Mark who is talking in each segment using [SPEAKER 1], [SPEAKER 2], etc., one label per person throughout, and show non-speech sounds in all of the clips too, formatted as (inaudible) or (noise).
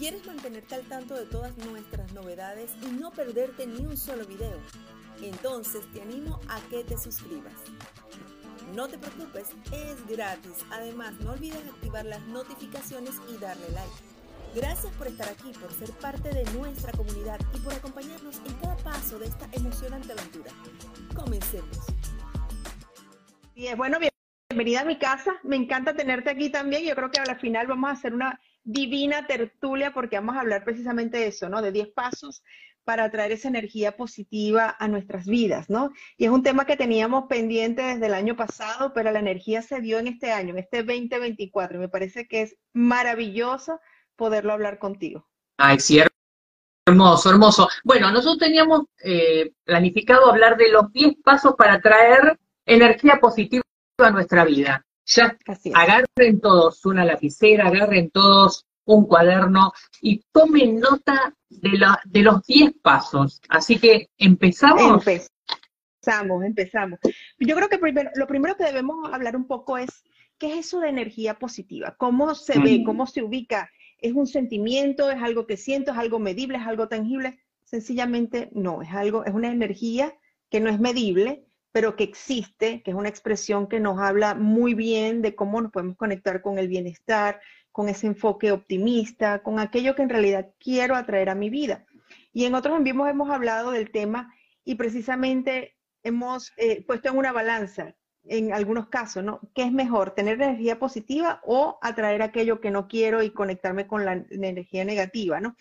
[SPEAKER 1] ¿Quieres mantenerte al tanto de todas nuestras novedades y no perderte ni un solo video? Entonces te animo a que te suscribas. No te preocupes, es gratis. Además, no olvides activar las notificaciones y darle like. Gracias por estar aquí, por ser parte de nuestra comunidad y por acompañarnos en cada paso de esta emocionante aventura. Comencemos.
[SPEAKER 2] Es bueno, bienvenida a mi casa. Me encanta tenerte aquí también. Yo creo que al final vamos a hacer una divina tertulia porque vamos a hablar precisamente de eso, ¿no? De 10 pasos para traer esa energía positiva a nuestras vidas, ¿no? Y es un tema que teníamos pendiente desde el año pasado, pero la energía se dio en este año, en este 2024. Y me parece que es maravilloso poderlo hablar contigo.
[SPEAKER 3] Ay, sí, hermoso, hermoso. Bueno, nosotros teníamos eh, planificado hablar de los 10 pasos para traer energía positiva a nuestra vida. Ya agarren todos una lapicera, agarren todos un cuaderno y tomen nota de, la, de los 10 pasos. Así que empezamos.
[SPEAKER 2] Empezamos, empezamos. Yo creo que primero, lo primero que debemos hablar un poco es qué es eso de energía positiva, cómo se ve, cómo se ubica. ¿Es un sentimiento? ¿Es algo que siento? ¿Es algo medible? ¿Es algo tangible? Sencillamente no, es algo, es una energía que no es medible, pero que existe, que es una expresión que nos habla muy bien de cómo nos podemos conectar con el bienestar, con ese enfoque optimista, con aquello que en realidad quiero atraer a mi vida. Y en otros envíos hemos hablado del tema y precisamente hemos eh, puesto en una balanza, en algunos casos, ¿no? ¿Qué es mejor, tener energía positiva o atraer aquello que no quiero y conectarme con la, la energía negativa, ¿no?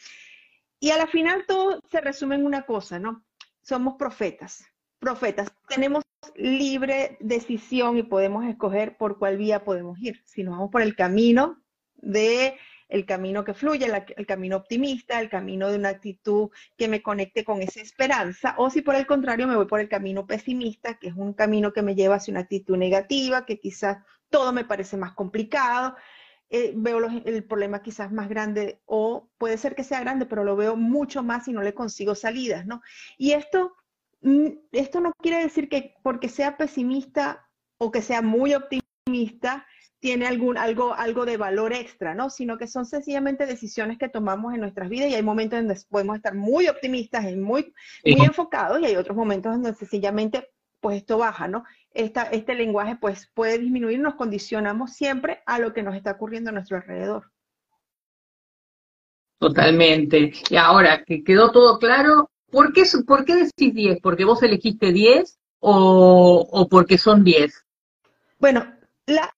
[SPEAKER 2] Y a la final todo se resume en una cosa, ¿no? Somos profetas profetas. Tenemos libre decisión y podemos escoger por cuál vía podemos ir. Si nos vamos por el camino de el camino que fluye, el camino optimista, el camino de una actitud que me conecte con esa esperanza, o si por el contrario me voy por el camino pesimista, que es un camino que me lleva hacia una actitud negativa, que quizás todo me parece más complicado, eh, veo el problema quizás más grande, o puede ser que sea grande, pero lo veo mucho más y no le consigo salidas, ¿no? Y esto esto no quiere decir que porque sea pesimista o que sea muy optimista, tiene algún, algo, algo de valor extra, ¿no? Sino que son sencillamente decisiones que tomamos en nuestras vidas y hay momentos en donde podemos estar muy optimistas y muy, muy enfocados y hay otros momentos en donde sencillamente pues esto baja, ¿no? Esta, este lenguaje pues puede disminuir, nos condicionamos siempre a lo que nos está ocurriendo a nuestro alrededor.
[SPEAKER 3] Totalmente. Y ahora que quedó todo claro, ¿Por qué, ¿Por qué decís 10? ¿Porque vos elegiste 10 o, o porque son 10?
[SPEAKER 2] Bueno, la,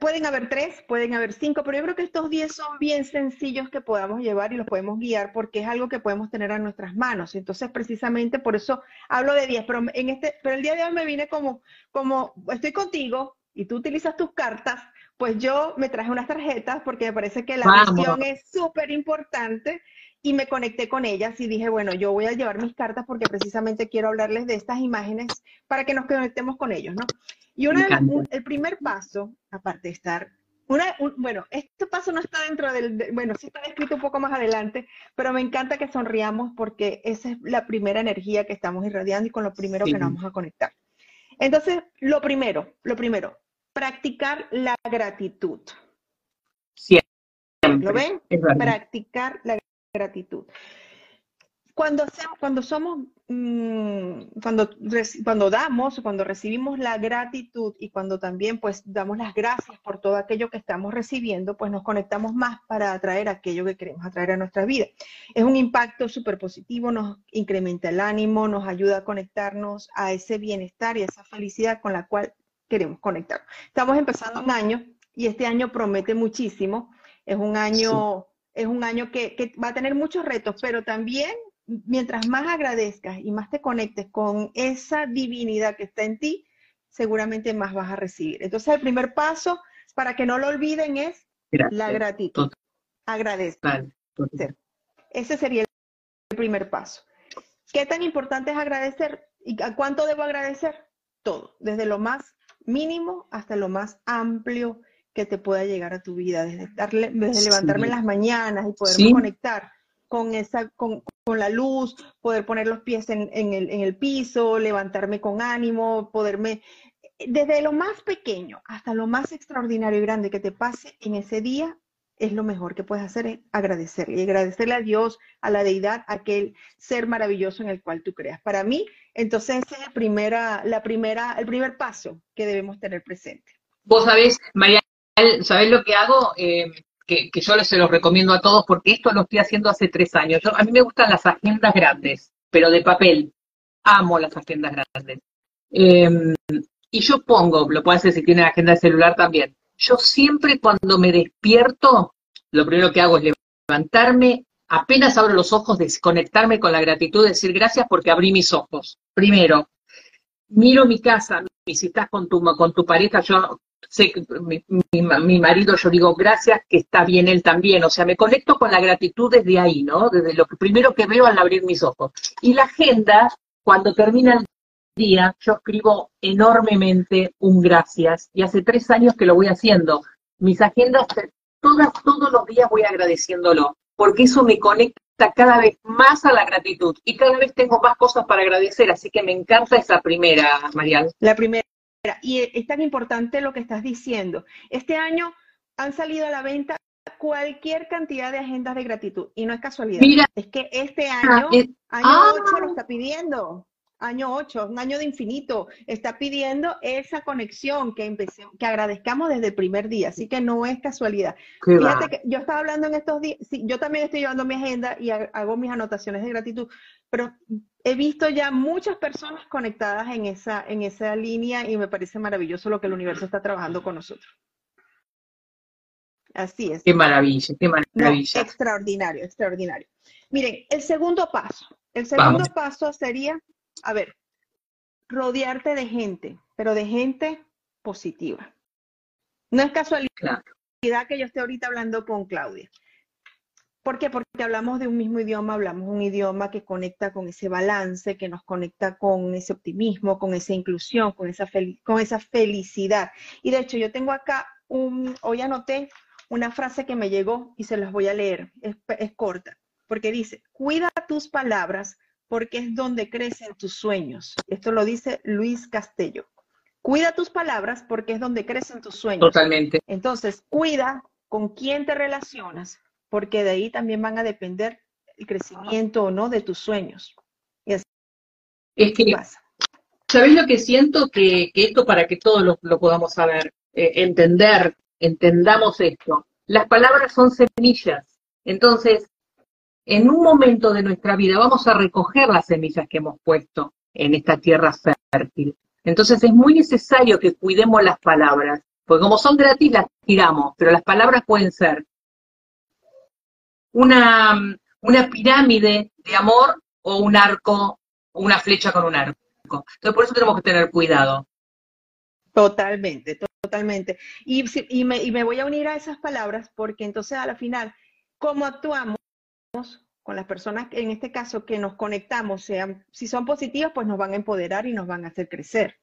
[SPEAKER 2] pueden haber tres, pueden haber cinco, pero yo creo que estos 10 son bien sencillos que podamos llevar y los podemos guiar porque es algo que podemos tener a nuestras manos. Entonces, precisamente por eso hablo de 10, pero en este, pero el día de hoy me vine como, como estoy contigo y tú utilizas tus cartas, pues yo me traje unas tarjetas porque me parece que la visión es súper importante y me conecté con ellas y dije, bueno, yo voy a llevar mis cartas porque precisamente quiero hablarles de estas imágenes para que nos conectemos con ellos, ¿no? Y una el primer paso, aparte de estar, una, bueno, este paso no está dentro del, bueno, sí está escrito un poco más adelante, pero me encanta que sonriamos porque esa es la primera energía que estamos irradiando y con lo primero que nos vamos a conectar. Entonces, lo primero, lo primero, practicar la gratitud.
[SPEAKER 3] Siempre.
[SPEAKER 2] ¿Lo ven? Practicar la gratitud. Cuando, cuando somos, mm, cuando, cuando damos, cuando recibimos la gratitud y cuando también pues damos las gracias por todo aquello que estamos recibiendo, pues nos conectamos más para atraer aquello que queremos atraer a nuestra vida. Es un impacto súper positivo, nos incrementa el ánimo, nos ayuda a conectarnos a ese bienestar y a esa felicidad con la cual queremos conectar. Estamos empezando un año y este año promete muchísimo. Es un año es un año que, va a tener muchos retos, pero también mientras más agradezcas y más te conectes con esa divinidad que está en ti, seguramente más vas a recibir. Entonces el primer paso, para que no lo olviden, es la gratitud. Agradecer. Ese sería el primer paso. ¿Qué tan importante es agradecer? ¿Y a cuánto debo agradecer? Todo, desde lo más mínimo hasta lo más amplio que te pueda llegar a tu vida, desde, darle, desde levantarme en las mañanas y poder conectar con, esa, con, la luz, poder poner los pies en, el, en el piso, levantarme con ánimo, poderme, desde lo más pequeño hasta lo más extraordinario y grande que te pase en ese día, es lo mejor que puedes hacer, es agradecerle. Y agradecerle a Dios, a la deidad, a aquel ser maravilloso en el cual tú creas. Para mí, entonces ese es el, primera, la primera, el primer paso que debemos tener presente.
[SPEAKER 3] Vos sabés, María, ¿sabés lo que hago? Eh, que, yo se los recomiendo a todos porque esto lo estoy haciendo hace tres años. a mí me gustan las agendas grandes, pero de papel. Amo las agendas grandes. Em, y yo pongo, lo puedo hacer si tiene agenda de celular también. Yo siempre cuando me despierto, lo primero que hago es levantarme, apenas abro los ojos, desconectarme con la gratitud, decir gracias porque abrí mis ojos. Primero, miro mi casa, si estás con tu, con tu pareja, yo sé que mi, mi, marido, yo digo gracias, que está bien él también, o sea, me conecto con la gratitud desde ahí, ¿no? Desde lo que primero que veo al abrir mis ojos. Y la agenda, cuando termina el día, yo escribo enormemente un gracias, y hace tres años que lo voy haciendo. Mis agendas, todas, todos los días voy agradeciéndolo, porque eso me conecta cada vez más a la gratitud y cada vez tengo más cosas para agradecer, así que me encanta esa primera, Mariana.
[SPEAKER 2] La primera y es tan importante lo que estás diciendo. Este año han salido a la venta cualquier cantidad de agendas de gratitud y no es casualidad. Mira, es que este ah, año, año 8 ah. lo está pidiendo. Año 8, un año de infinito, está pidiendo esa conexión que que agradezcamos desde el primer día, así que no es casualidad. Fíjate que yo estaba hablando en estos días, sí, yo también estoy llevando mi agenda y hago mis anotaciones de gratitud, pero he visto ya muchas personas conectadas en esa, en esa línea y me parece maravilloso lo que el universo está trabajando con nosotros. Así es.
[SPEAKER 3] Qué maravilla, qué maravilla.
[SPEAKER 2] extraordinario, extraordinario. Miren, el segundo paso. El segundo paso sería, a ver, rodearte de gente, pero de gente positiva. No es casualidad que yo esté ahorita hablando con Claudia. ¿Por qué? Porque hablamos de un mismo idioma, hablamos un idioma que conecta con ese balance, que nos conecta con ese optimismo, con esa inclusión, con esa, con esa felicidad. Y de hecho, yo tengo acá un, hoy anoté una frase que me llegó y se las voy a leer. Es, es corta, porque dice, cuida tus palabras porque es donde crecen tus sueños. Esto lo dice Luis Castello. Cuida tus palabras porque es donde crecen tus sueños.
[SPEAKER 3] Totalmente.
[SPEAKER 2] Entonces, cuida con quién te relacionas, porque de ahí también van a depender el crecimiento o no de tus sueños.
[SPEAKER 3] es que, ¿sabes lo que siento? Que, esto para que todos lo, podamos saber, eh, entender, entendamos esto. Las palabras son semillas. Entonces, en un momento de nuestra vida vamos a recoger las semillas que hemos puesto en esta tierra fértil. Entonces es muy necesario que cuidemos las palabras, porque como son gratis las tiramos, pero las palabras pueden ser una, una pirámide de amor o un arco, una flecha con un arco. Entonces, por eso tenemos que tener cuidado.
[SPEAKER 2] Totalmente, totalmente. Y, y, me, y me voy a unir a esas palabras porque entonces a la final, ¿cómo actuamos con las personas, en este caso, que nos conectamos, sean, si son positivas, pues nos van a empoderar y nos van a hacer crecer.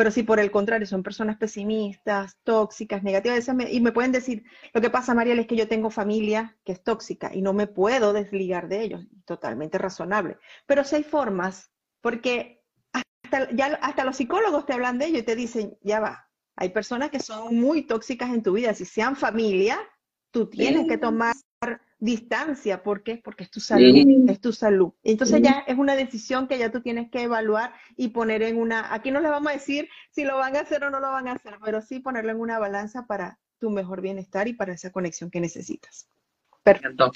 [SPEAKER 2] Pero si por el contrario son personas pesimistas, tóxicas, negativas, y me pueden decir, lo que pasa, Mariel, es que yo tengo familia que es tóxica y no me puedo desligar de ellos, totalmente razonable. Pero si hay formas, porque hasta, ya, hasta los psicólogos te hablan de ello y te dicen, ya va, hay personas que son muy tóxicas en tu vida, si sean familia, tú tienes que tomar distancia. ¿Por qué? Porque es tu salud, es tu salud. Entonces ya es una decisión que ya tú tienes que evaluar y poner en una, aquí no les vamos a decir si lo van a hacer o no lo van a hacer, pero sí ponerlo en una balanza para tu mejor bienestar y para esa conexión que necesitas. Perfecto.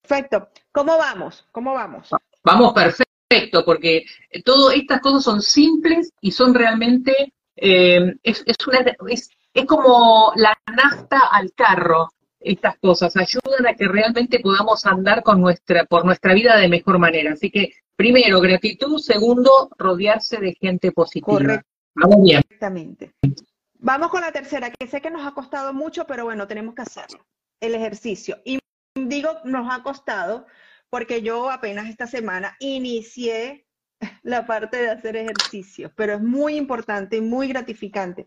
[SPEAKER 2] Perfecto. ¿Cómo vamos? ¿Cómo vamos?
[SPEAKER 3] Vamos perfecto, porque todas estas cosas son simples y son realmente, eh, es, es, una, es, es como la nafta al carro estas cosas, ayudan a que realmente podamos andar con nuestra, por nuestra vida de mejor manera. Así que, primero, gratitud, segundo, rodearse de gente positiva.
[SPEAKER 2] Vamos bien. Exactamente. Vamos con la tercera, que sé que nos ha costado mucho, pero bueno, tenemos que hacerlo. El ejercicio. Y digo, nos ha costado porque yo apenas esta semana inicié la parte de hacer ejercicio, pero es muy importante y muy gratificante.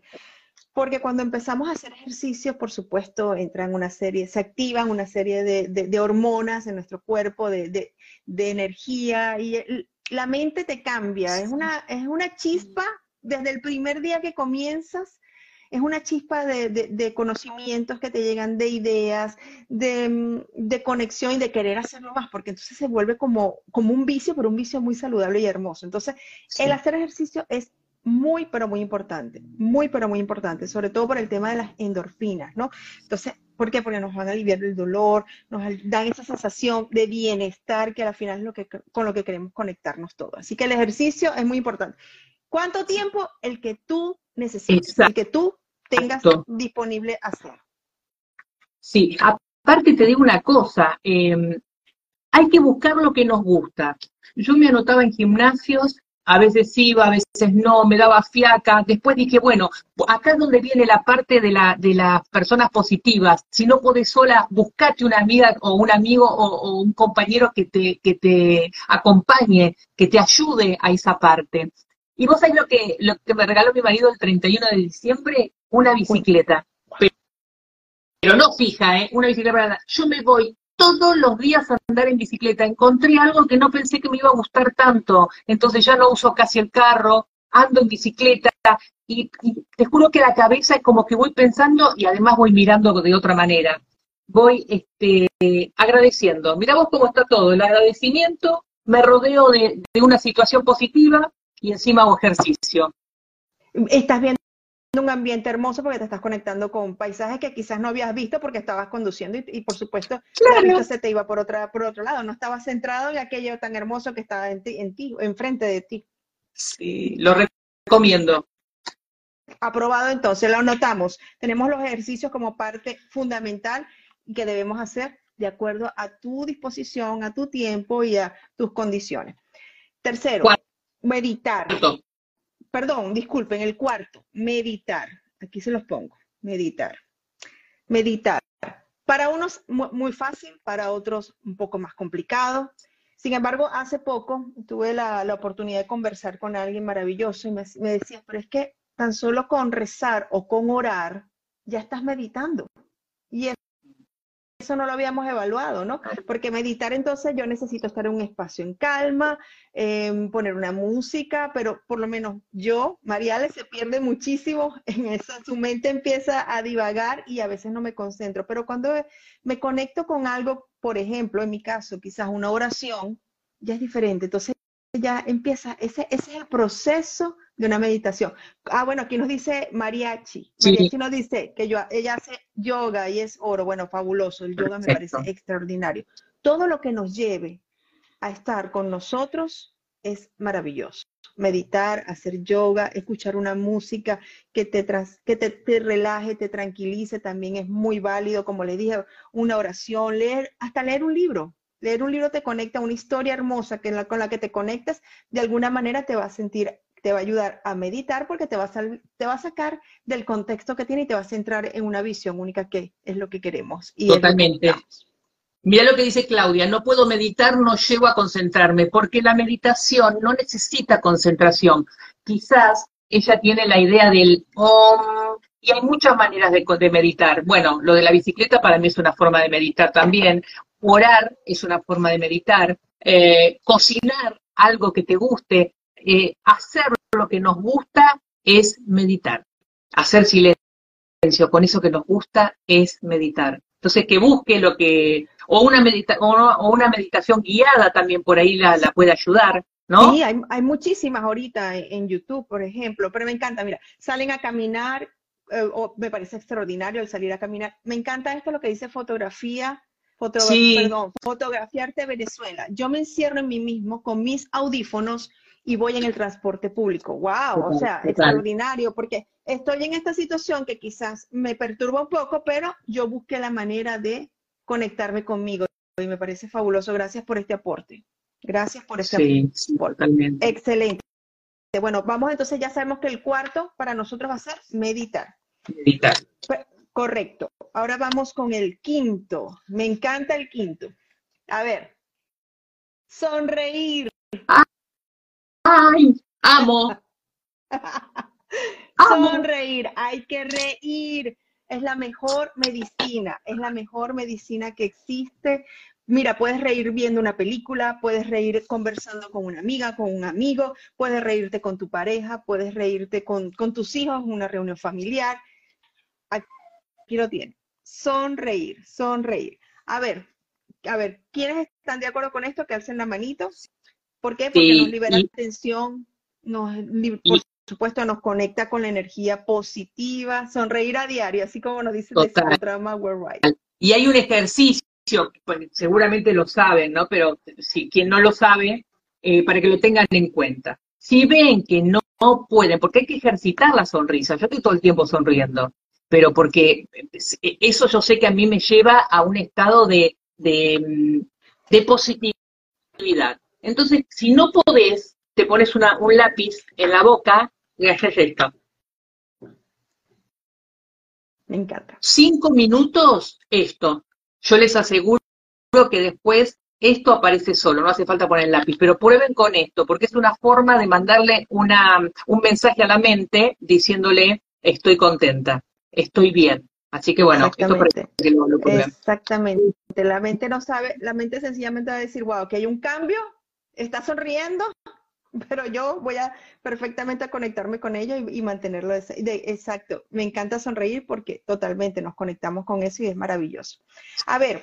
[SPEAKER 2] Porque cuando empezamos a hacer ejercicios, por supuesto, entran una serie, se activan una serie de, hormonas en nuestro cuerpo, de, energía, y la mente te cambia. Es una, es una chispa desde el primer día que comienzas es una chispa de, conocimientos que te llegan, de ideas, de, conexión y de querer hacerlo más, porque entonces se vuelve como, como un vicio, pero un vicio muy saludable y hermoso. Entonces, el hacer ejercicio es muy, pero muy importante, muy, pero muy importante, sobre todo por el tema de las endorfinas, ¿no? Entonces, ¿por qué? Porque nos van a aliviar el dolor, nos dan esa sensación de bienestar que al final es lo que, con lo que queremos conectarnos todos. Así que el ejercicio es muy importante. ¿Cuánto tiempo? El que tú necesites, el que tú tengas disponible hacer.
[SPEAKER 3] Sí, aparte te digo una cosa, em, hay que buscar lo que nos gusta. Yo me anotaba en gimnasios a veces iba, a veces no, me daba fiaca. Después dije, bueno, acá es donde viene la parte de, la, de las personas positivas. Si no podés sola, buscate una amiga o un amigo o, un compañero que te, que te acompañe, que te ayude a esa parte. Y vos sabés lo que, lo que me regaló mi marido el 31 de diciembre, una bicicleta. Pero, no fija, ¿eh? Una bicicleta Yo me voy todos los días andar en bicicleta. Encontré algo que no pensé que me iba a gustar tanto, entonces ya no uso casi el carro, ando en bicicleta y, te juro que la cabeza es como que voy pensando y además voy mirando de otra manera. Voy este, agradeciendo. Mira vos cómo está todo, el agradecimiento, me rodeo de, de una situación positiva y encima hago ejercicio.
[SPEAKER 2] Estás viendo un ambiente hermoso porque te estás conectando con paisajes que quizás no habías visto porque estabas conduciendo y, por supuesto la vista se te iba por otra por otro lado, no estabas centrado en aquello tan hermoso que estaba en ti, en ti, enfrente de ti.
[SPEAKER 3] Sí, lo recomiendo.
[SPEAKER 2] Aprobado entonces, lo anotamos. Tenemos los ejercicios como parte fundamental que debemos hacer de acuerdo a tu disposición, a tu tiempo y a tus condiciones. Tercero, meditar perdón, disculpen, el cuarto, meditar. Aquí se los pongo, meditar. Meditar. Para unos muy fácil, para otros un poco más complicado. Sin embargo, hace poco tuve la, oportunidad de conversar con alguien maravilloso y me, decía, pero es que tan solo con rezar o con orar, ya estás meditando. Y eso no lo habíamos evaluado, ¿no? Porque meditar entonces yo necesito estar en un espacio en calma, em, poner una música, pero por lo menos yo, Mariale, se pierde muchísimo (laughs) en eso, su mente empieza a divagar y a veces no me concentro, pero cuando me conecto con algo, por ejemplo, en mi caso, quizás una oración, ya es diferente. Entonces ya empieza, ese, ese es el proceso de una meditación. Ah, bueno, aquí nos dice Mariachi. Mariachi nos dice que yo, ella hace yoga y es oro. Bueno, fabuloso. El yoga me parece extraordinario. Todo lo que nos lleve a estar con nosotros es maravilloso. Meditar, hacer yoga, escuchar una música que te, que te, relaje, te tranquilice, también es muy válido. Como le dije, una oración, leer, hasta leer un libro. Leer un libro te conecta a una historia hermosa que con la que te conectas, de alguna manera te va a sentir te va a ayudar a meditar porque te va a, te va a sacar del contexto que tiene y te va a centrar en una visión única que es lo que queremos. Y
[SPEAKER 3] Totalmente. Mira lo que dice Claudia, no puedo meditar, no llego a concentrarme, porque la meditación no necesita concentración. Quizás ella tiene la idea del om, y hay muchas maneras de, meditar. Bueno, lo de la bicicleta para mí es una forma de meditar también. Orar es una forma de meditar. Eh, cocinar algo que te guste, eh, hacer lo que nos gusta es meditar, hacer silencio con eso que nos gusta es meditar. Entonces que busque lo que, o una, meditación guiada también por ahí la, puede ayudar, ¿no?
[SPEAKER 2] Sí, hay, muchísimas ahorita en, YouTube, por ejemplo, pero me encanta, mira, salen a caminar, eh, o me parece extraordinario el salir a caminar. Me encanta esto lo que dice fotografía, perdón, fotografiarte Venezuela. Yo me encierro en mí mismo con mis audífonos y voy en el transporte público. ¡Wow! O sea, extraordinario, porque estoy en esta situación que quizás me perturba un poco, pero yo busqué la manera de conectarme conmigo y me parece fabuloso. Gracias por este aporte. Gracias por este aporte. Excelente. Bueno, vamos entonces, ya sabemos que el cuarto para nosotros va a ser meditar.
[SPEAKER 3] Meditar.
[SPEAKER 2] Correcto. Ahora vamos con el quinto. Me encanta el quinto. A ver. Sonreír.
[SPEAKER 3] ¡Ay! (laughs) ¡Amo!
[SPEAKER 2] Sonreír, hay que reír. Es la mejor medicina, es la mejor medicina que existe. Mira, puedes reír viendo una película, puedes reír conversando con una amiga, con un amigo, puedes reírte con tu pareja, puedes reírte con, con tus hijos en una reunión familiar. Aquí lo tiene. Sonreír, sonreír. A ver, a ver, ¿quiénes están de acuerdo con esto? Que alcen la manito. ¿Por qué? Porque nos libera tensión, nos, por supuesto nos conecta con la energía positiva, sonreír a diario, así como nos dice el programa Right.
[SPEAKER 3] Y hay un ejercicio, pues, seguramente lo saben, ¿no? Pero si quien no lo sabe, eh, para que lo tengan en cuenta. Si ven que no, pueden, porque hay que ejercitar la sonrisa, yo estoy todo el tiempo sonriendo, pero porque eso yo sé que a mí me lleva a un estado de, de, de positividad. Entonces, si no podés, te pones una, un lápiz en la boca y haces esto.
[SPEAKER 2] Me encanta.
[SPEAKER 3] Cinco minutos, esto. Yo les aseguro que después esto aparece solo, no hace falta poner el lápiz, pero prueben con esto, porque es una forma de mandarle una, un mensaje a la mente diciéndole, estoy contenta, estoy bien. Así que bueno, esto para
[SPEAKER 2] que lo, lo Exactamente. La mente no sabe, la mente sencillamente va a decir, wow, que hay un cambio, está sonriendo, (laughs) pero yo voy a perfectamente a conectarme con ello y, mantenerlo. exacto, me encanta sonreír porque totalmente nos conectamos con eso y es maravilloso. A ver.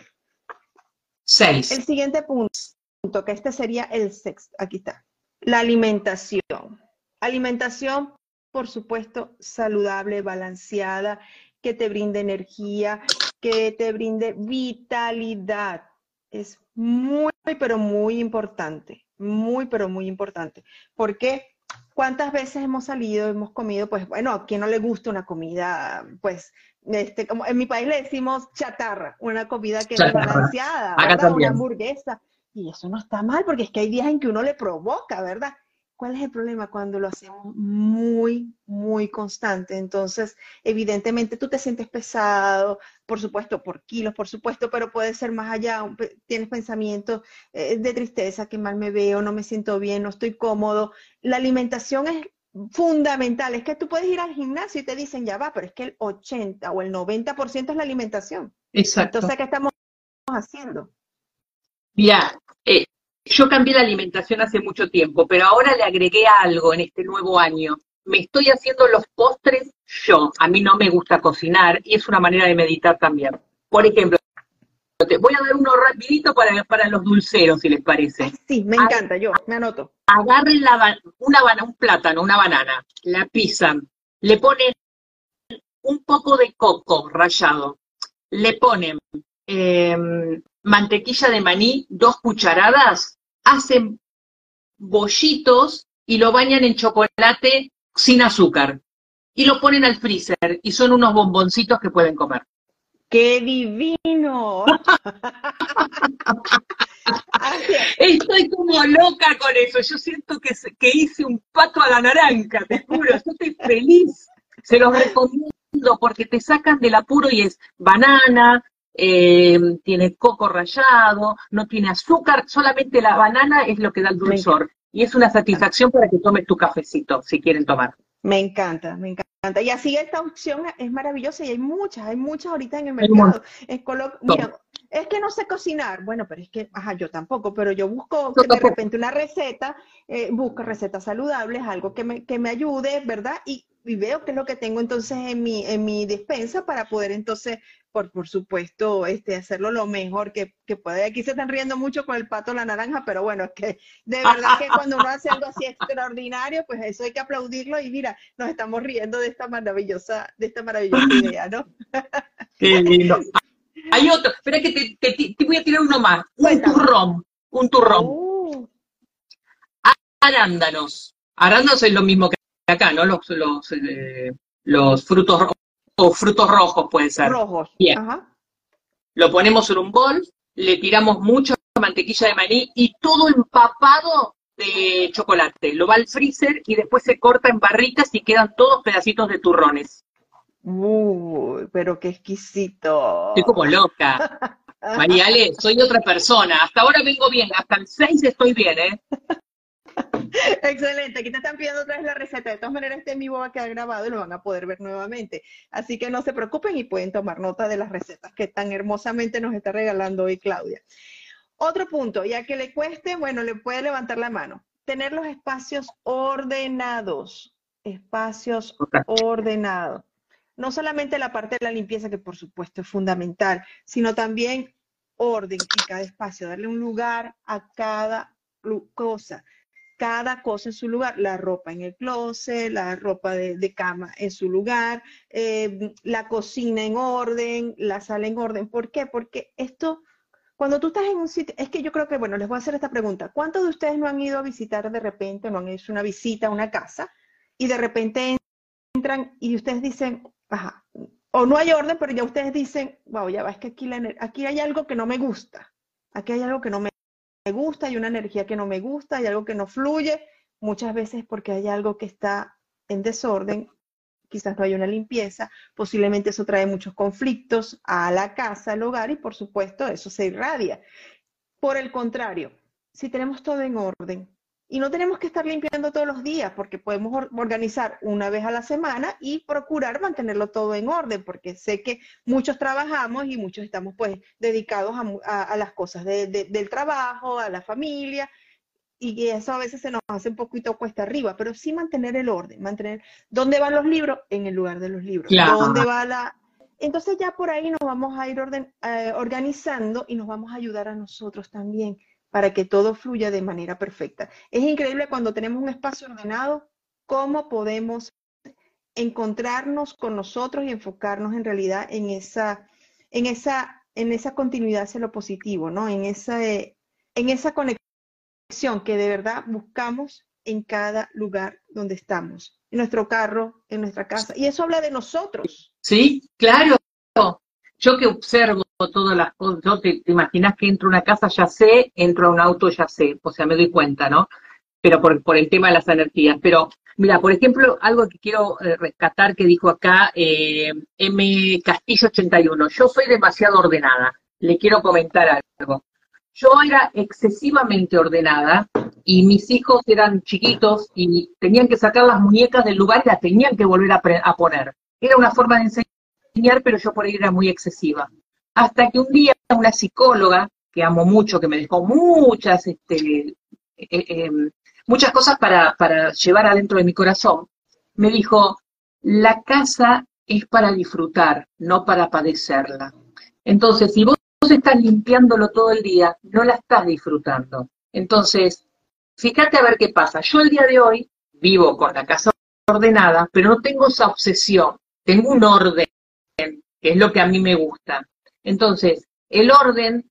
[SPEAKER 3] Seis.
[SPEAKER 2] El siguiente punto, que este sería el sexto, aquí está. La alimentación. Alimentación, por supuesto, saludable, balanceada, que te brinde energía, que te brinde vitalidad. Es muy, pero muy importante muy, pero muy importante. Porque cuántas veces hemos salido, hemos comido, pues bueno, a quien no le gusta una comida, pues, este, como en mi país le decimos chatarra, una comida que es balanceada, una hamburguesa. Y eso no está mal, porque es que hay días en que uno le provoca, ¿verdad? ¿Cuál es el problema cuando lo hacemos muy, muy constante? Entonces, evidentemente tú te sientes pesado, por supuesto, por kilos, por supuesto, pero puede ser más allá. Tienes pensamientos eh, de tristeza, que mal me veo, no me siento bien, no estoy cómodo. La alimentación es fundamental. Es que tú puedes ir al gimnasio y te dicen, ya va, pero es que el 80 o el 90% es la alimentación.
[SPEAKER 3] Exacto.
[SPEAKER 2] Entonces, ¿qué estamos haciendo?
[SPEAKER 3] Ya, eh, yo cambié la alimentación hace mucho tiempo, pero ahora le agregué algo en este nuevo año. Me estoy haciendo los postres yo. A mí no me gusta cocinar y es una manera de meditar también. Por ejemplo, te voy a dar uno rapidito para, para los dulceros, si les parece.
[SPEAKER 2] Sí, me encanta, yo me anoto.
[SPEAKER 3] Agarren la, una, un plátano, una banana, la pisan, le ponen un poco de coco rallado, le ponen eh, mantequilla de maní, dos cucharadas, hacen bollitos y lo bañan en chocolate sin azúcar. Y lo ponen al freezer y son unos bomboncitos que pueden comer.
[SPEAKER 2] ¡Qué divino! (laughs)
[SPEAKER 3] Estoy como loca con eso. Yo siento que, que hice un pato a la naranja, te juro. Yo estoy feliz. Se los recomiendo porque te sacan del apuro y es banana, eh, tiene coco rallado, no tiene azúcar, solamente la banana es lo que da el dulzor. Y es una satisfacción para que tomes tu cafecito, si quieren tomar.
[SPEAKER 2] Me encanta, me encanta. Y así esta opción es maravillosa y hay muchas, hay muchas ahorita en el mercado. Es, Mira, es que no sé cocinar. Bueno, pero es que, ajá, yo tampoco, pero yo busco de repente una receta, eh, busco recetas saludables, algo que me, que me ayude, ¿verdad? Y y veo qué es lo que tengo entonces en mi, en mi despensa para poder entonces, por, por supuesto, este, hacerlo lo mejor que, que pueda. Aquí se están riendo mucho con el pato la naranja, pero bueno, es que de verdad que cuando uno hace algo así extraordinario, pues eso hay que aplaudirlo y mira, nos estamos riendo de esta maravillosa, de esta maravillosa (laughs) idea, ¿no?
[SPEAKER 3] Qué lindo. Hay otro, espera que te, te, voy a tirar uno más, un turrón, un turrón. Uh. Arándanos. Arándanos es lo mismo que acá, ¿no? Los, los, eh, los frutos rojos, o frutos rojos pueden ser.
[SPEAKER 2] Rojos.
[SPEAKER 3] Bien. Lo ponemos en un bol, le tiramos mucha mantequilla de maní y todo empapado de chocolate. Lo va al freezer y después se corta en barritas y quedan todos pedacitos de turrones.
[SPEAKER 2] Uy, pero qué exquisito.
[SPEAKER 3] Estoy como loca. (laughs) Mariale, soy otra persona. Hasta ahora vengo bien, hasta el 6 estoy bien, ¿eh? (laughs)
[SPEAKER 2] Excelente, aquí te están pidiendo otra vez la receta. De todas maneras, este en vivo va a quedar grabado y lo van a poder ver nuevamente. Así que no se preocupen y pueden tomar nota de las recetas que tan hermosamente nos está regalando hoy Claudia. Otro punto, ya que le cueste, bueno, le puede levantar la mano. Tener los espacios ordenados. Espacios ordenados. no solamente la parte de la limpieza, que por supuesto es fundamental, sino también orden en cada espacio, darle un lugar a cada cosa, cada cosa en su lugar, la ropa en el closet, la ropa de, cama en su lugar, eh, la cocina en orden, la sala en orden. ¿Por qué? Porque esto, cuando tú estás en un sitio, es que yo creo que, bueno, les voy a hacer esta pregunta. ¿Cuántos de ustedes no han ido a visitar de repente, no han hecho una visita a una casa y de repente entran y ustedes dicen, ajá, o no hay orden, pero ya ustedes dicen, wow, ya va, es que aquí, aquí hay algo que no me gusta, aquí hay algo que no me gusta, hay una energía que no me gusta, hay algo que no fluye, muchas veces porque hay algo que está en desorden, quizás no hay una limpieza, posiblemente eso trae muchos conflictos a la casa, al hogar y por supuesto eso se irradia. Por el contrario, si tenemos todo en orden, y no tenemos que estar limpiando todos los días porque podemos organizar una vez a la semana y procurar mantenerlo todo en orden porque sé que muchos trabajamos y muchos estamos pues dedicados a, las cosas del trabajo, a la familia y eso a veces se nos hace un poquito cuesta arriba, pero sí mantener el orden, mantener dónde van los libros en el lugar de los libros, dónde va la... Entonces ya por ahí nos vamos a ir orden, eh, organizando y nos vamos a ayudar a nosotros también para que todo fluya de manera perfecta. Es increíble cuando tenemos un espacio ordenado, cómo podemos encontrarnos con nosotros y enfocarnos en realidad en esa, en esa, en esa continuidad hacia lo positivo, ¿no? En esa, en esa conexión que de verdad buscamos en cada lugar donde estamos, en nuestro carro, en nuestra casa. Y eso habla de nosotros.
[SPEAKER 3] Sí, claro. Yo que observo todas las cosas, yo te, imaginas que entro a una casa ya sé, entro a un auto ya sé, o sea, me doy cuenta, ¿no? Pero por, por el tema de las energías. Pero, mira, por ejemplo, algo que quiero eh, rescatar que dijo acá eh, M. Castillo 81, yo soy demasiado ordenada, le quiero comentar algo. Yo era excesivamente ordenada y mis hijos eran chiquitos y tenían que sacar las muñecas del lugar y las tenían que volver a, a poner. Era una forma de enseñar pero yo por ahí era muy excesiva. Hasta que un día una psicóloga, que amo mucho, que me dejó muchas, este, eh, eh, muchas cosas para, para llevar adentro de mi corazón, me dijo, la casa es para disfrutar, no para padecerla. Entonces, si vos estás limpiándolo todo el día, no la estás disfrutando. Entonces, fíjate a ver qué pasa. Yo el día de hoy vivo con la casa ordenada, pero no tengo esa obsesión. Tengo un orden, que es lo que a mí me gusta. Entonces, el orden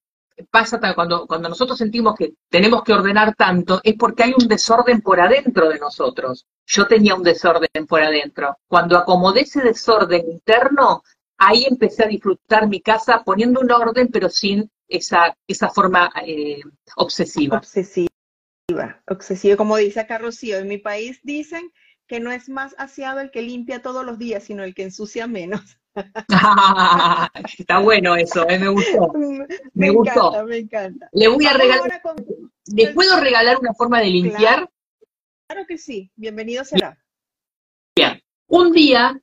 [SPEAKER 3] pasa cuando, cuando nosotros sentimos que tenemos que ordenar tanto, es porque hay un desorden por adentro de nosotros. Yo tenía un desorden por adentro. Cuando acomodé ese desorden interno, ahí empecé a disfrutar mi casa poniendo un orden, pero sin esa, esa forma eh, obsesiva.
[SPEAKER 2] Obsesiva, obsesiva, como dice acá Rocío, en mi país dicen que no es más aseado el que limpia todos los días, sino el que ensucia menos. (laughs)
[SPEAKER 3] está bueno eso, eh, me gustó. (laughs)
[SPEAKER 2] Me, gustó. Encanta, me encanta.
[SPEAKER 3] Le voy a regalar. ¿Le puedo regalar una forma de limpiar?
[SPEAKER 2] Claro, que sí. Bienvenido será.
[SPEAKER 3] Bien. Un día,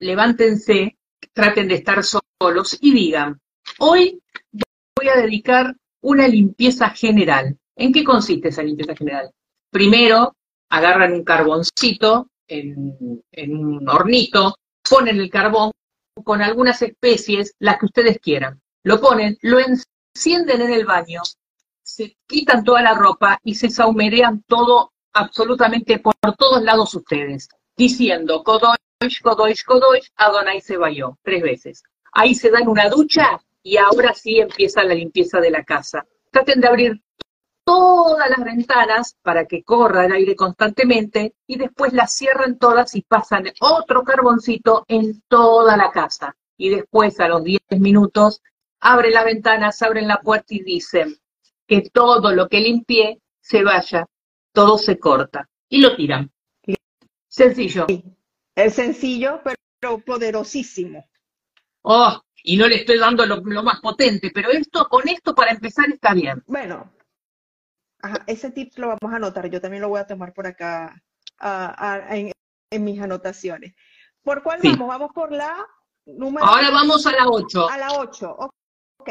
[SPEAKER 3] levántense, traten de estar solos y digan, hoy voy a dedicar una limpieza general. ¿En qué consiste esa limpieza general? Primero, agarran un carboncito en, en un hornito, ponen el carbón, con algunas especies, las que ustedes quieran. Lo ponen, lo encienden en el baño, se quitan toda la ropa y se saumerean todo, absolutamente por todos lados ustedes, diciendo, Kodosh, Kodosh, Kodosh, Adonai se vayó, tres veces. Ahí se dan una ducha y ahora sí empieza la limpieza de la casa. Traten de abrir todas las ventanas para que corra el aire constantemente y después las cierran todas y pasan otro carboncito en toda la casa. Y después a los 10 minutos abren las ventanas, abren la puerta y dicen que todo lo que limpié se vaya, todo se corta y lo tiran. Sencillo.
[SPEAKER 2] Es sencillo, pero poderosísimo.
[SPEAKER 3] Oh, y no le estoy dando lo, lo, más potente, pero esto, con esto para empezar está bien.
[SPEAKER 2] Bueno, ese tip lo vamos a anotar, yo también lo voy a tomar por acá en, mis anotaciones. ¿Por cuál vamos? Vamos por la número...
[SPEAKER 3] Ahora vamos a la 8.
[SPEAKER 2] A la 8, ok.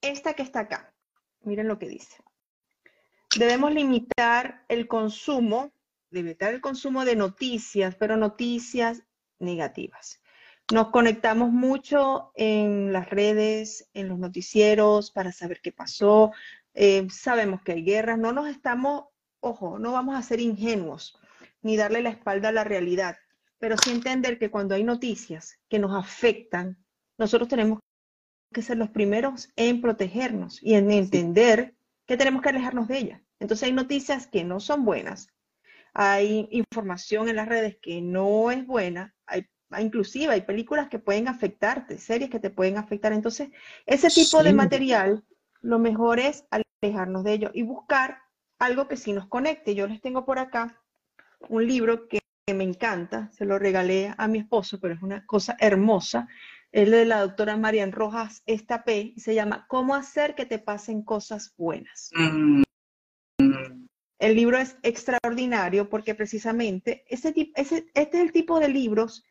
[SPEAKER 2] Esta que está acá, miren lo que dice. Debemos limitar el consumo, limitar el consumo de noticias, pero noticias negativas. Nos conectamos mucho en las redes, en los noticieros, para saber qué pasó. Eh, sabemos que hay guerras, no nos estamos, ojo, no vamos a ser ingenuos ni darle la espalda a la realidad, pero sí entender que cuando hay noticias que nos afectan, nosotros tenemos que ser los primeros en protegernos y en entender que tenemos que alejarnos de ellas. Entonces hay noticias que no son buenas, hay información en las redes que no es buena, hay, inclusive hay películas que pueden afectarte, series que te pueden afectar. Entonces, ese tipo de material, lo mejor es alejarnos de ello y buscar algo que sí nos conecte. Yo les tengo por acá un libro que, me encanta, se lo regalé a mi esposo, pero es una cosa hermosa. Es de la doctora Marian Rojas Estapé y se llama ¿Cómo hacer que te pasen cosas buenas? Mm. El libro es extraordinario porque precisamente ese, ese, este es el tipo de libros,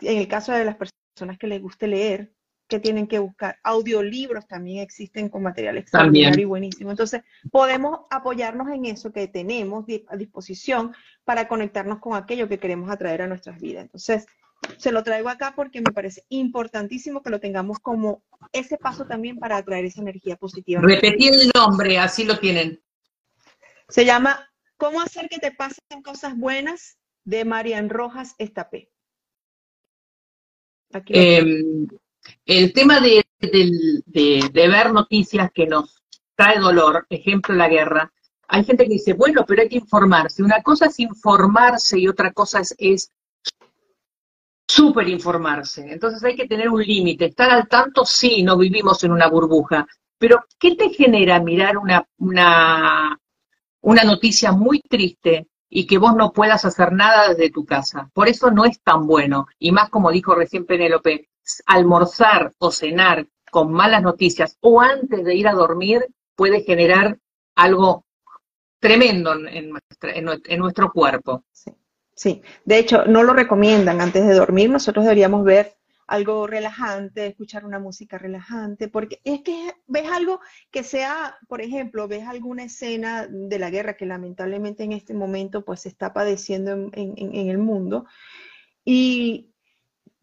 [SPEAKER 2] en el caso de las personas que les guste leer, que tienen que buscar. Audiolibros también existen con material extraordinario y buenísimo. Entonces, podemos apoyarnos en eso que tenemos a disposición para conectarnos con aquello que queremos atraer a nuestras vidas. Entonces, se lo traigo acá porque me parece importantísimo que lo tengamos como ese paso también para atraer esa energía positiva.
[SPEAKER 3] Repetir el nombre, así lo tienen.
[SPEAKER 2] Se llama ¿Cómo hacer que te pasen cosas buenas? de Marian Rojas Estapé.
[SPEAKER 3] Em, el tema de, ver noticias que nos trae dolor, ejemplo la guerra, hay gente que dice, bueno, pero hay que informarse. Una cosa es informarse y otra cosa es, es súper informarse. Entonces hay que tener un límite. Estar al tanto, sí, no vivimos en una burbuja. Pero, ¿qué te genera mirar una, una, una noticia muy triste y que vos no puedas hacer nada desde tu casa. Por eso no es tan bueno. Y más como dijo recién Penélope, almorzar o cenar con malas noticias o antes de ir a dormir puede generar algo tremendo en, nuestro cuerpo.
[SPEAKER 2] Sí, de hecho no lo recomiendan antes de dormir. Nosotros deberíamos ver algo relajante, escuchar una música relajante, porque es que ves algo que sea, por ejemplo, ves alguna escena de la guerra que lamentablemente en este momento pues se está padeciendo en, el mundo y,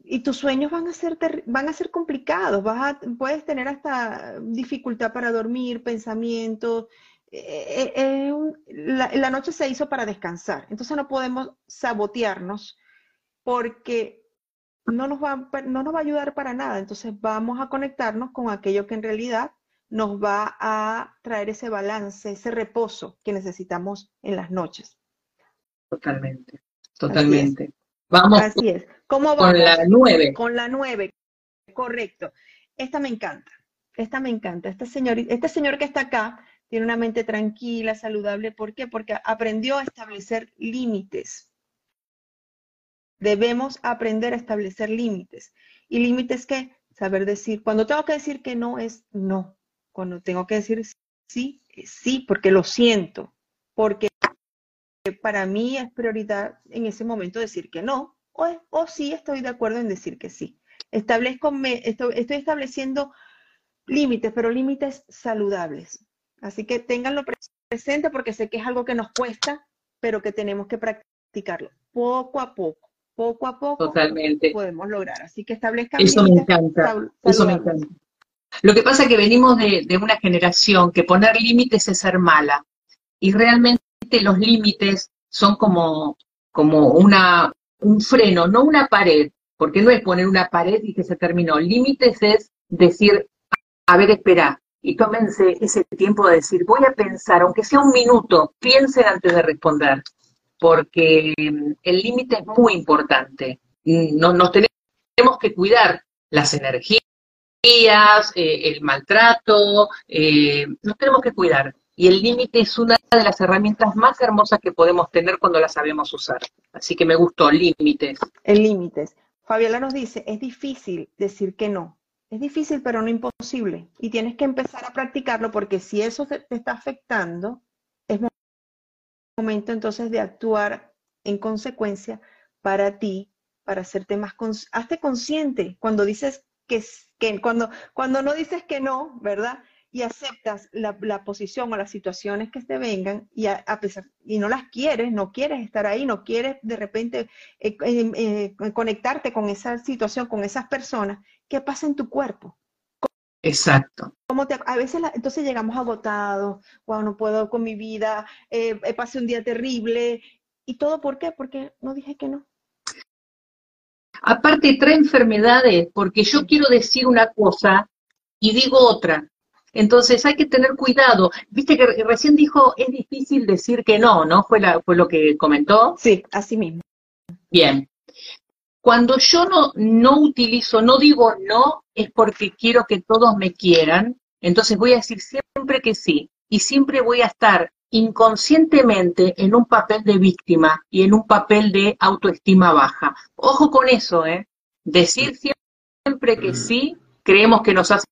[SPEAKER 2] y, tus sueños van a ser, van a ser complicados, vas puedes tener hasta dificultad para dormir, pensamientos. Eh, eh, la, la noche se hizo para descansar, entonces no podemos sabotearnos porque no nos, va, no nos va a ayudar para nada. Entonces vamos a conectarnos con aquello que en realidad nos va a traer ese balance, ese reposo que necesitamos en las noches.
[SPEAKER 3] Totalmente, totalmente.
[SPEAKER 2] Vamos Así es. ¿Cómo
[SPEAKER 3] vamos? Con la nueve.
[SPEAKER 2] Con la nueve, correcto. Esta me encanta, esta me encanta. Este señor, este señor que está acá tiene una mente tranquila, saludable. ¿Por qué? Porque aprendió a establecer límites debemos aprender a establecer límites. ¿Y límites qué? Saber decir, cuando tengo que decir que no es no. Cuando tengo que decir sí, es sí, porque lo siento. Porque para mí es prioridad en ese momento decir que no. O, o sí estoy de acuerdo en decir que sí. Establezco, estoy, estoy estableciendo límites, pero límites saludables. Así que ténganlo presente porque sé que es algo que nos cuesta, pero que tenemos que practicarlo poco a poco poco a poco
[SPEAKER 3] Totalmente.
[SPEAKER 2] podemos lograr. Así que establezca.
[SPEAKER 3] Eso me encanta. Eso me encanta. Lo que pasa es que venimos de, una generación que poner límites es ser mala. Y realmente los límites son como, como una, un freno, no una pared, porque no es poner una pared y que se terminó. Límites es decir, a ver, espera, y tómense ese tiempo de decir, voy a pensar, aunque sea un minuto, piensen antes de responder porque mm, el límite es muy importante. Mm, no, nos tenemos que cuidar las energías, eh, el maltrato, eh, nos tenemos que cuidar. Y el límite es una de las herramientas más hermosas que podemos tener cuando la sabemos usar. Así que me gustó, límites.
[SPEAKER 2] El límites. Fabiola nos dice, es difícil decir que no. Es difícil, pero no imposible. Y tienes que empezar a practicarlo porque si eso te está afectando, momento entonces de actuar en consecuencia para ti, para hacerte más, hazte consciente cuando dices que, que cuando, cuando no dices que no, ¿verdad? y aceptas la, posición o las situaciones que te vengan y a, pesar y no las quieres, no quieres estar ahí, no quieres de repente eh, eh, eh, conectarte con esa situación, con esas personas, ¿qué pasa en tu cuerpo?
[SPEAKER 3] Exacto.
[SPEAKER 2] Como te, a veces entonces llegamos agotados, wow, no puedo con mi vida, eh, pasé un día terrible. ¿Y todo por qué? Porque no dije que no.
[SPEAKER 3] Aparte trae enfermedades, porque yo quiero decir una cosa y digo otra. Entonces hay que tener cuidado. Viste que recién dijo, es difícil decir que no, ¿no? Fue, la, fue lo que comentó.
[SPEAKER 2] Sí, así mismo.
[SPEAKER 3] Bien. Cuando yo no, no utilizo, no digo no, es porque quiero que todos me quieran, entonces voy a decir siempre que sí. Y siempre voy a estar inconscientemente en un papel de víctima y en un papel de autoestima baja. Ojo con eso, ¿eh? Decir siempre que sí, creemos que nos hace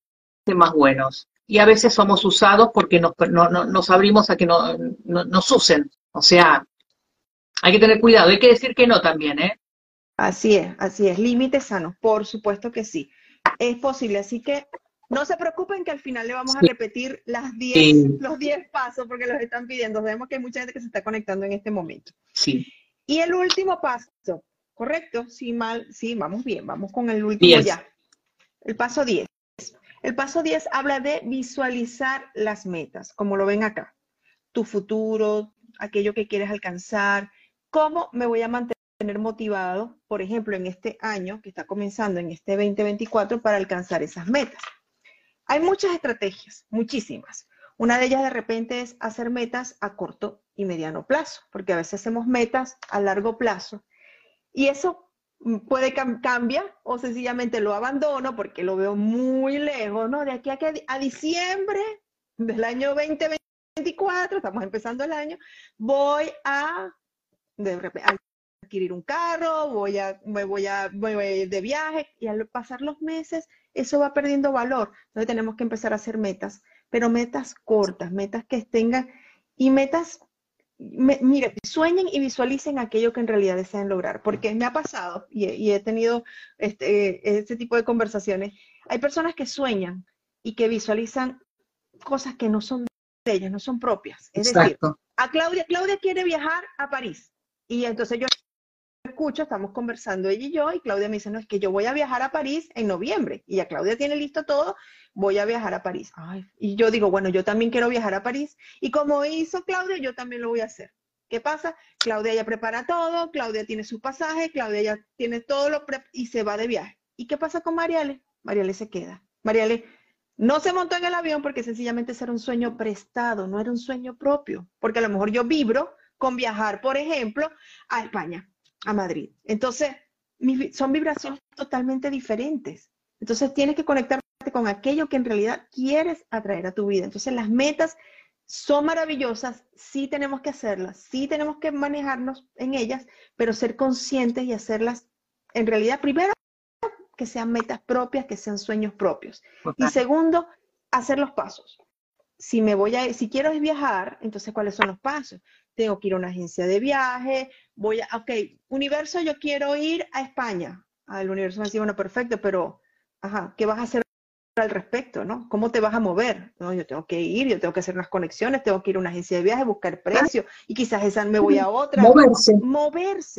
[SPEAKER 3] más buenos. Y a veces somos usados porque nos, nos abrimos a que no, nos usen. O sea, hay que tener cuidado. Hay que decir que no también, ¿eh?
[SPEAKER 2] Así es, así es. Límites sanos, por supuesto que sí. Es posible. Así que no se preocupen que al final le vamos a repetir las los 10 pasos porque los están pidiendo. Sabemos que hay mucha gente que se está conectando en este momento.
[SPEAKER 3] Sí.
[SPEAKER 2] Y el último paso, ¿correcto? Sí, mal, sí, vamos bien, vamos con el último ya. El paso 10. El paso 10 habla de visualizar las metas, como lo ven acá. Tu futuro, aquello que quieres alcanzar, cómo me voy a mantener motivado, por ejemplo, en este año que está comenzando, en este 2024, para alcanzar esas metas. Hay muchas estrategias, muchísimas. Una de ellas de repente es hacer metas a corto y mediano plazo, porque a veces hacemos metas a largo plazo. Y eso mm, puede cambiar o sencillamente lo abandono porque lo veo muy lejos, ¿no? De aquí a, que, a diciembre del año 2024, estamos empezando el año, voy a, de repente, adquirir un carro, voy a, me voy a, voy a ir de viaje y al pasar los meses eso va perdiendo valor. Entonces tenemos que empezar a hacer metas, pero metas cortas, metas que tengan y metas, mire, sueñen y visualicen aquello que en realidad desean lograr, porque me ha pasado y, he tenido este, este tipo de conversaciones. Hay personas que sueñan y que visualizan cosas que no son de ellas, no son propias. Es decir, a Claudia, Claudia quiere viajar a París y entonces yo escucho, estamos conversando ella y yo, y Claudia me dice, no, es que yo voy a viajar a París en noviembre, y ya Claudia tiene listo todo, voy a viajar a París. y yo digo, bueno, yo también quiero viajar a París, y como hizo Claudia, yo también lo voy a hacer. ¿Qué pasa? Claudia ya prepara todo, Claudia tiene su pasaje, Claudia ya tiene todo lo y se va de viaje. ¿Y qué pasa con Mariale? Mariale se queda. Mariale no se montó en el avión porque sencillamente era un sueño prestado, no era un sueño propio, porque a lo mejor yo vibro con viajar, por ejemplo, a España a Madrid. Entonces, son vibraciones totalmente diferentes. Entonces, tienes que conectarte con aquello que en realidad quieres atraer a tu vida. Entonces, las metas son maravillosas, sí tenemos que hacerlas, sí tenemos que manejarnos en ellas, pero ser conscientes y hacerlas en realidad, primero, que sean metas propias, que sean sueños propios. Y segundo, hacer los pasos. Si me voy a, si quiero viajar, entonces, ¿cuáles son los pasos? Tengo que ir a una agencia de viaje, voy a, ok, universo, yo quiero ir a España. Al universo me dice, bueno, perfecto, pero, ajá, ¿qué vas a hacer al respecto, no? ¿Cómo te vas a mover? No, yo tengo que ir, yo tengo que hacer unas conexiones, tengo que ir a una agencia de viaje, buscar precio, y quizás esa me voy a otra.
[SPEAKER 3] Moverse.
[SPEAKER 2] Moverse.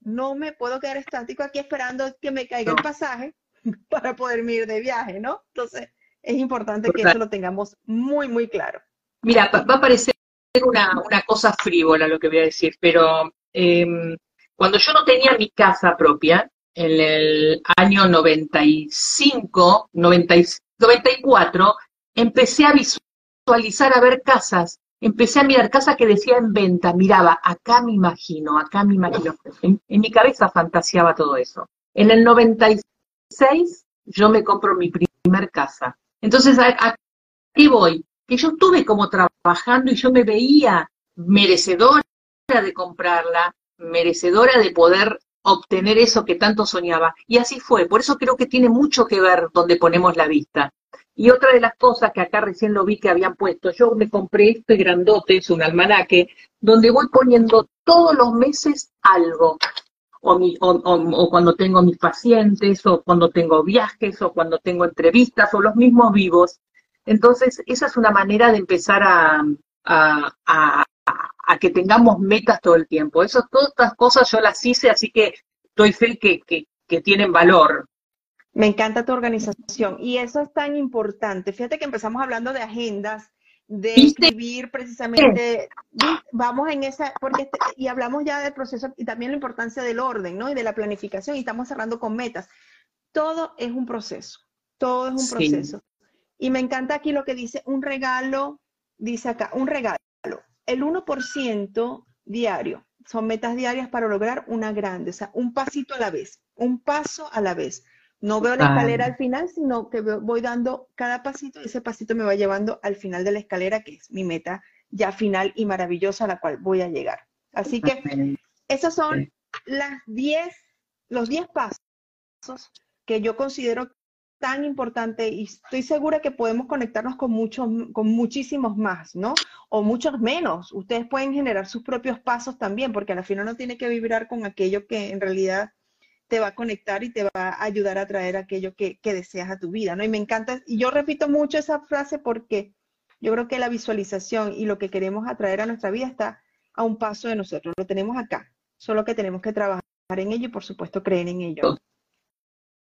[SPEAKER 2] No me puedo quedar estático aquí esperando que me caiga el pasaje (laughs) para poderme ir de viaje, ¿no? Entonces, es importante que eso lo tengamos muy, muy claro.
[SPEAKER 3] Mira, va a parecer una, una cosa frívola lo que voy a decir, pero em, cuando yo no tenía mi casa propia, en el año 95, 94, empecé a visualizar, a ver casas, empecé a mirar casas que decía en venta, miraba, acá me imagino, acá me imagino, en, mi cabeza fantaseaba todo eso. En el 96 yo me compro mi primer casa. Entonces, aquí voy? Que yo estuve como trabajando y yo me veía merecedora de comprarla, merecedora de poder obtener eso que tanto soñaba. Y así fue. Por eso creo que tiene mucho que ver donde ponemos la vista. Y otra de las cosas que acá recién lo vi que habían puesto, yo me compré este grandote, es un almanaque, donde voy poniendo todos los meses algo. O, o, cuando tengo mis pacientes, o cuando tengo viajes, o cuando tengo entrevistas, o los mismos vivos. Entonces, esa es una manera de empezar a, a, que tengamos metas todo el tiempo. Eso, todas estas cosas yo las hice, así que doy fe que, que tienen valor.
[SPEAKER 2] Me encanta tu organización y eso es tan importante. Fíjate que empezamos hablando de agendas, de escribir precisamente, vamos en esa, porque este, y hablamos ya del proceso y también la importancia del orden, ¿no? Y de la planificación y estamos cerrando con metas. Todo es un proceso, todo es un proceso. Y me encanta aquí lo que dice un regalo, dice acá, un regalo, el 1% diario, son metas diarias para lograr una grande, o sea, un pasito a la vez, un paso a la vez. No veo la escalera al final, sino que voy dando cada pasito y ese pasito me va llevando al final de la escalera, que es mi meta ya final y maravillosa a la cual voy a llegar. Así que esos son las 10, los 10 pasos que yo considero tan importantes y estoy segura que podemos conectarnos con muchos, con muchísimos más, ¿no? O muchos menos. Ustedes pueden generar sus propios pasos también, porque al final no tiene que vibrar con aquello que en realidad te va a conectar y te va a ayudar a traer aquello que, deseas a tu vida, ¿no? Y me encanta, y yo repito mucho esa frase porque yo creo que la visualización y lo que queremos atraer a nuestra vida está a un paso de nosotros, lo tenemos acá, solo que tenemos que trabajar en ello y por supuesto creer en ello.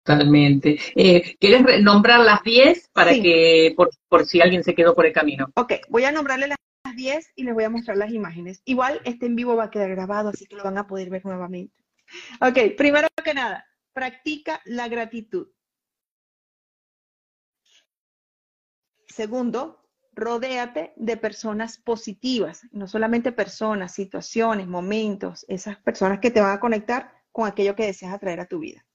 [SPEAKER 3] Totalmente. Eh, ¿Quieres nombrar las 10 para que, por, por, si alguien se quedó por el camino?
[SPEAKER 2] Ok, voy a nombrarle las 10 y les voy a mostrar las imágenes. Igual este en vivo va a quedar grabado, así que lo van a poder ver nuevamente. Ok, primero que nada, practica la gratitud. Segundo, rodéate de personas positivas, no solamente personas, situaciones, momentos, esas personas que te van a conectar con aquello que deseas atraer a tu vida.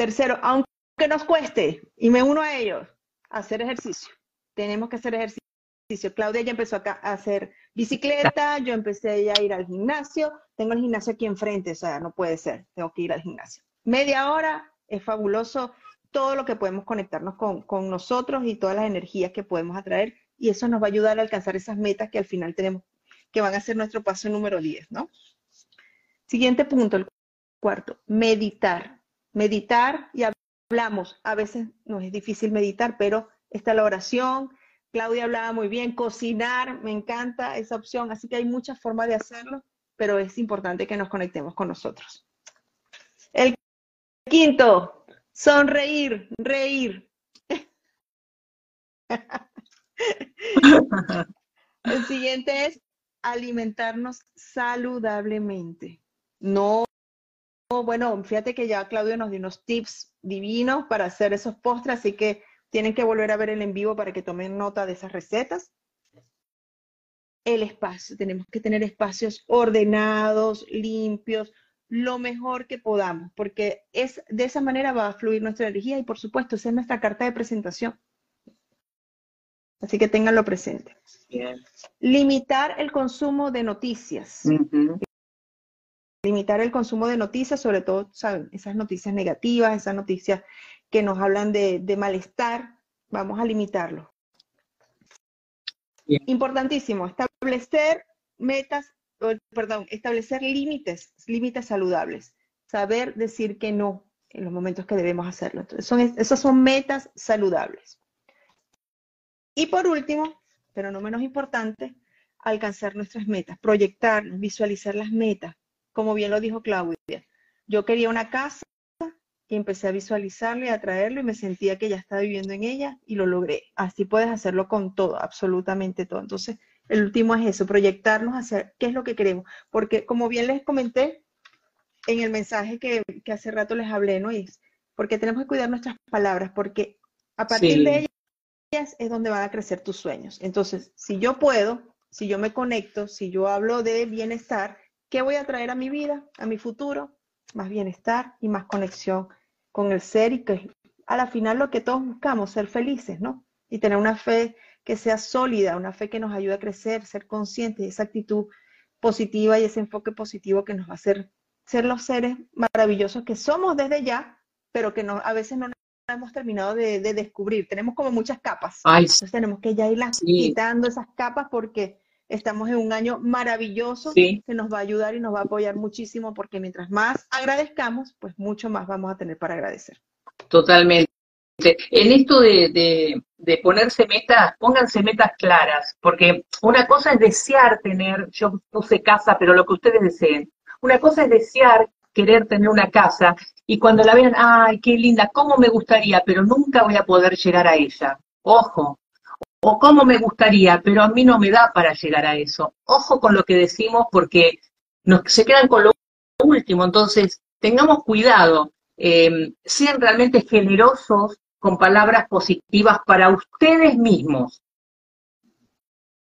[SPEAKER 2] Tercero, aunque nos cueste, y me uno a ellos, hacer ejercicio. Tenemos que hacer ejercicio Claudia ya empezó a hacer bicicleta, yo empecé ya a ir al gimnasio, tengo el gimnasio aquí enfrente, o sea, no puede ser, tengo que ir al gimnasio. Media hora, es fabuloso todo lo que podemos conectarnos con, con nosotros y todas las energías que podemos atraer y eso nos va a ayudar a alcanzar esas metas que al final tenemos, que van a ser nuestro paso número 10, ¿no? Siguiente punto, el cuarto, meditar. Meditar y hablamos, a veces nos es difícil meditar, pero está la oración, Claudia hablaba muy bien, cocinar, me encanta esa opción, así que hay muchas formas de hacerlo, pero es importante que nos conectemos con nosotros. El quinto, sonreír, reír. (laughs) El siguiente es alimentarnos saludablemente. No, bueno, fíjate que ya Claudia nos dio unos tips divinos para hacer esos postres, así que tienen que volver a ver el en vivo para que tomen nota de esas recetas. El espacio, tenemos que tener espacios ordenados, limpios, lo mejor que podamos, porque es de esa manera va a fluir nuestra energía y por supuesto, esa es nuestra carta de presentación. Así que ténganlo presente. Limitar el consumo de noticias. Limitar el consumo de noticias, sobre todo, ¿saben? Esas noticias negativas, esas noticias que nos hablan de, malestar, vamos a limitarlo. Importantísimo, establecer metas, perdón, establecer límites, límites saludables, saber decir que no en los momentos que debemos hacerlo. Entonces, son, esas son metas saludables. Y por último, pero no menos importante, alcanzar nuestras metas, proyectar, visualizar las metas, como bien lo dijo Claudia. Yo quería una casa, y empecé a visualizarlo y a traerlo y me sentía que ya estaba viviendo en ella y lo logré. Así puedes hacerlo con todo, absolutamente todo. Entonces, el último es eso, proyectarnos hacia qué es lo que queremos. Porque como bien les comenté en el mensaje que, hace rato les hablé, ¿no? es porque tenemos que cuidar nuestras palabras, porque a partir de ellas es donde van a crecer tus sueños. Entonces, si yo puedo, si yo me conecto, si yo hablo de bienestar, ¿qué voy a traer a mi vida, a mi futuro? Más bienestar y más conexión con el ser y que a la final lo que todos buscamos, ser felices, ¿no? Y tener una fe que sea sólida, una fe que nos ayude a crecer, ser conscientes de esa actitud positiva y ese enfoque positivo que nos va a hacer ser los seres maravillosos que somos desde ya, pero que no, a veces no hemos terminado de, descubrir. Tenemos como muchas capas. Entonces tenemos que ya irlas quitando esas capas porque estamos en un año maravilloso que nos va a ayudar y nos va a apoyar muchísimo porque mientras más agradezcamos, pues mucho más vamos a tener para agradecer.
[SPEAKER 3] Totalmente. En esto de, de, ponerse metas, pónganse metas claras, porque una cosa es desear tener, yo puse casa, pero lo que ustedes deseen. Una cosa es desear querer tener una casa y cuando la vean, ay, qué linda, cómo me gustaría, pero nunca voy a poder llegar a ella. Ojo, o cómo me gustaría, pero a mí no me da para llegar a eso. Ojo con lo que decimos porque nos, se quedan con lo último, entonces tengamos cuidado, eh, sean realmente generosos con palabras positivas para ustedes mismos.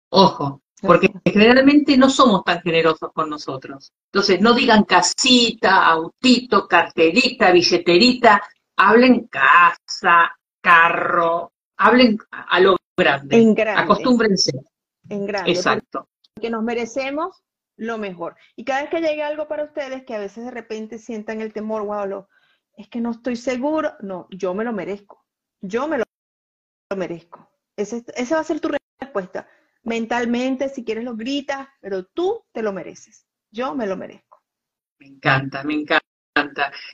[SPEAKER 3] Ojo, porque generalmente no somos tan generosos con nosotros. Entonces, no digan casita, autito, carterita, billeterita, hablen casa, carro, hablen a lo grande. En grande. Acostúmbrense.
[SPEAKER 2] En grande.
[SPEAKER 3] Exacto.
[SPEAKER 2] Que nos merecemos lo mejor. Y cada vez que llegue algo para ustedes, que a veces de repente sientan el temor, wow, lo, es que no estoy seguro. No, yo me lo merezco. Yo me lo, merezco. Esa ese va a ser tu respuesta. Mentalmente, si quieres, lo gritas, pero tú te lo mereces. Yo me lo merezco.
[SPEAKER 3] Me encanta, me encanta.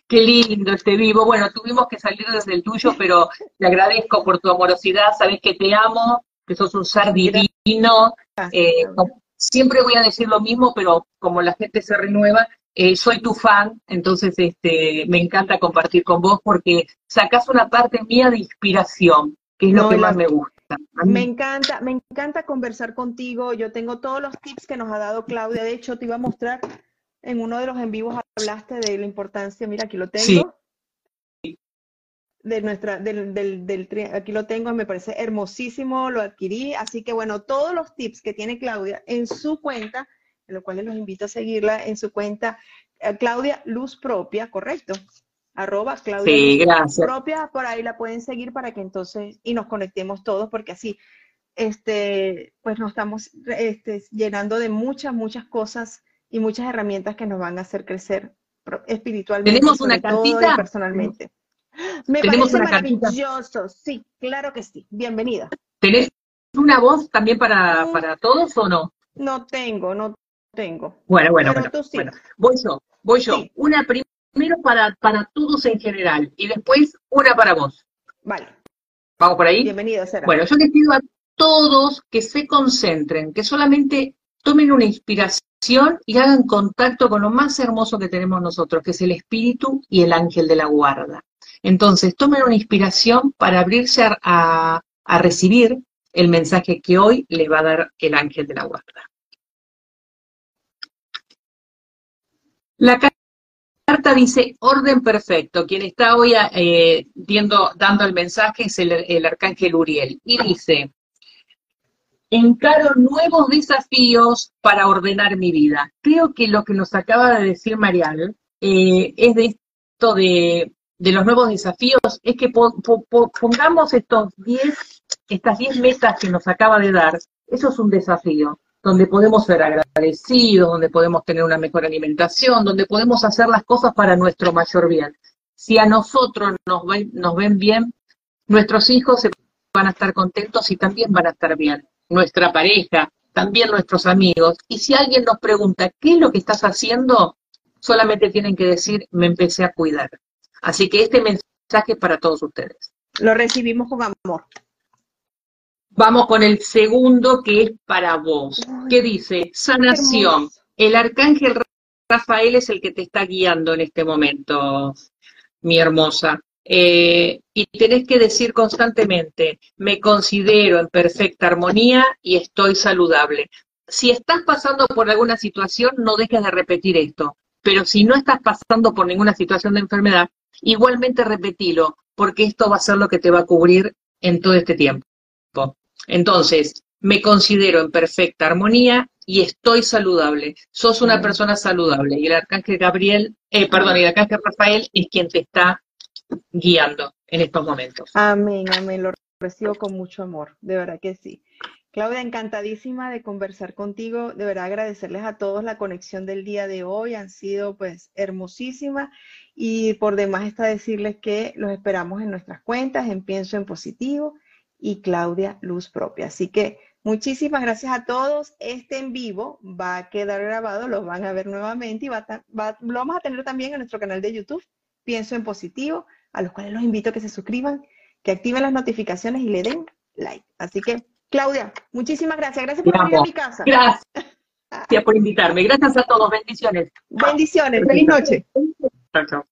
[SPEAKER 3] Qué lindo este vivo. Bueno, tuvimos que salir desde el tuyo, pero te agradezco por tu amorosidad. Sabes que te amo, que sos un ser divino. Eh, siempre voy a decir lo mismo, pero como la gente se renueva, eh, soy tu fan, entonces este, me encanta compartir con vos porque sacas una parte mía de inspiración, que es lo que más me gusta.
[SPEAKER 2] Me encanta, me encanta conversar contigo. Yo tengo todos los tips que nos ha dado Claudia. De hecho, te iba a mostrar en uno de los en vivos hablaste de la importancia, mira, aquí lo tengo. De nuestra, del, del, del, aquí lo tengo, me parece hermosísimo, lo adquirí. Así que bueno, todos los tips que tiene Claudia en su cuenta, en lo cual los invito a seguirla en su cuenta, eh, Claudia Luz Propia, ¿correcto? arroba Claudia Luz Propia, por ahí la pueden seguir para que entonces, y nos conectemos todos, porque así, este, pues nos estamos este, llenando de muchas, muchas cosas y muchas herramientas que nos van a hacer crecer espiritualmente
[SPEAKER 3] ¿Tenemos una cartita?
[SPEAKER 2] personalmente. Me ¿Tenemos parece maravilloso, sí, claro que sí. Bienvenida.
[SPEAKER 3] ¿Tenés una voz también para, para todos o no?
[SPEAKER 2] No tengo, no tengo.
[SPEAKER 3] Bueno, bueno, bueno, Voy yo, voy yo. Una primero para, para todos en general y después una para vos.
[SPEAKER 2] Vale.
[SPEAKER 3] ¿Vamos por ahí?
[SPEAKER 2] Bienvenido, Sara.
[SPEAKER 3] Bueno, yo les pido a todos que se concentren, que solamente tomen una inspiración y hagan contacto con lo más hermoso que tenemos nosotros, que es el espíritu y el ángel de la guarda. Entonces, tomen una inspiración para abrirse a, recibir el mensaje que hoy le va a dar el ángel de la guarda. La carta dice orden perfecto. Quien está hoy eh, dando el mensaje es el arcángel Uriel. Y dice, encaro nuevos desafíos para ordenar mi vida. Creo que lo que nos acaba de decir Marial eh, es de esto de, los nuevos desafíos, es que pongamos estos diez, estas 10 metas que nos acaba de dar, eso es un desafío, donde podemos ser agradecidos, donde podemos tener una mejor alimentación, donde podemos hacer las cosas para nuestro mayor bien. Si a nosotros nos nos ven bien, nuestros hijos se van a estar contentos y también van a estar bien nuestra pareja, también nuestros amigos. Y si alguien nos pregunta, ¿qué es lo que estás haciendo? Solamente tienen que decir, me empecé a cuidar. Así que este mensaje es para todos ustedes.
[SPEAKER 2] Lo recibimos con amor.
[SPEAKER 3] Vamos con el segundo que es para vos. ¿Qué dice? Sanación. El arcángel Rafael es el que te está guiando en este momento, mi hermosa. Eh, y tenés que decir constantemente, me considero en perfecta armonía y estoy saludable. Si estás pasando por alguna situación, no dejes de repetir esto, pero si no estás pasando por ninguna situación de enfermedad, igualmente repetilo, porque esto va a ser lo que te va a cubrir en todo este tiempo. Entonces, me considero en perfecta armonía y estoy saludable. Sos una persona saludable y el arcángel Gabriel, eh, perdón, el arcángel Rafael es quien te está guiando en estos momentos.
[SPEAKER 2] Amén, amén, lo recibo con mucho amor, de verdad que sí. Claudia, encantadísima de conversar contigo, de verdad agradecerles a todos la conexión del día de hoy, han sido pues hermosísimas y por demás está decirles que los esperamos en nuestras cuentas, en Pienso en Positivo y Claudia Luz Propia. Así que muchísimas gracias a todos. Este en vivo va a quedar grabado, lo van a ver nuevamente y va, lo vamos a tener también en nuestro canal de YouTube, Pienso en Positivo a los cuales los invito a que se suscriban, que activen las notificaciones y le den like. Así que, Claudia, muchísimas gracias. Gracias por venir a mi casa. (laughs)
[SPEAKER 3] Gracias por invitarme. Gracias a todos. Bendiciones.
[SPEAKER 2] Bendiciones. Feliz noche. Chao, chao.